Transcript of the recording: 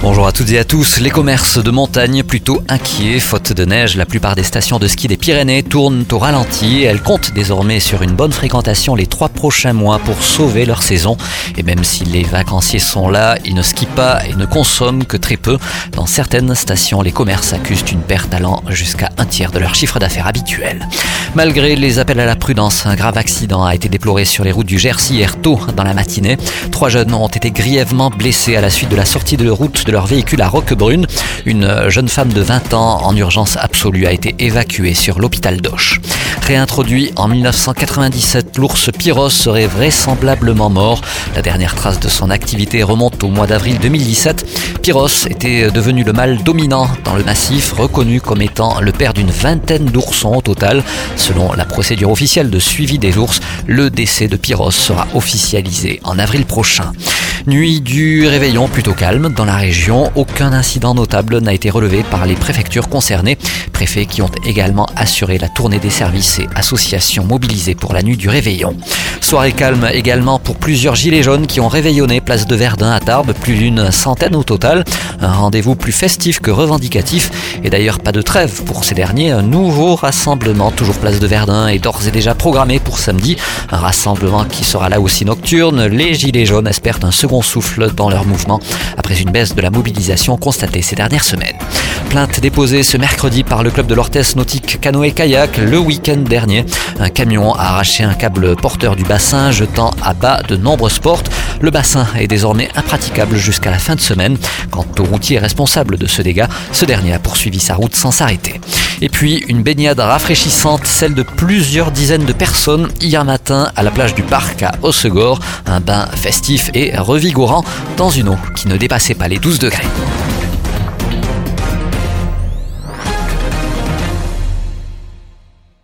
Bonjour à toutes et à tous. Les commerces de montagne plutôt inquiets. Faute de neige, la plupart des stations de ski des Pyrénées tournent au ralenti. Elles comptent désormais sur une bonne fréquentation les trois prochains mois pour sauver leur saison. Et même si les vacanciers sont là, ils ne skient pas et ne consomment que très peu. Dans certaines stations, les commerces accusent une perte allant jusqu'à un tiers de leur chiffre d'affaires habituel. Malgré les appels à la prudence, un grave accident a été déploré sur les routes du Jersey hier tôt dans la matinée. Trois jeunes ont été grièvement blessés à la suite de la sortie de route de leur véhicule à Roquebrune. Une jeune femme de 20 ans en urgence absolue a été évacuée sur l'hôpital d'Auch. Réintroduit en 1997, l'ours Pyros serait vraisemblablement mort. La dernière trace de son activité remonte au mois d'avril 2017. Pyros était devenu le mâle dominant dans le massif, reconnu comme étant le père d'une vingtaine d'oursons au total. Selon la procédure officielle de suivi des ours, le décès de Pyros sera officialisé en avril prochain. Nuit du réveillon plutôt calme dans la région. Aucun incident notable n'a été relevé par les préfectures concernées. Préfets qui ont également assuré la tournée des services et associations mobilisées pour la nuit du réveillon. Soirée calme également pour plusieurs gilets jaunes qui ont réveillonné place de Verdun à Tarbes, plus d'une centaine au total. Un rendez-vous plus festif que revendicatif et d'ailleurs pas de trêve pour ces derniers. Un nouveau rassemblement, toujours place de Verdun, est d'ores et déjà programmé pour samedi. Un rassemblement qui sera là aussi nocturne. Les gilets jaunes espèrent un second souffle dans leur mouvement après une baisse de la mobilisation constatée ces dernières semaines. Plainte déposée ce mercredi par le club de l'Orthès Nautique Canoë Kayak le week-end dernier. Un camion a arraché un câble porteur du bassin, jetant à bas de nombreuses portes. Le bassin est désormais impraticable jusqu'à la fin de semaine. Quant au routier responsable de ce dégât, ce dernier a poursuivi sa route sans s'arrêter. Et puis une baignade rafraîchissante, celle de plusieurs dizaines de personnes hier matin à la plage du parc à Hossegor. Un bain festif et revigorant dans une eau qui ne dépassait pas les 12 degrés.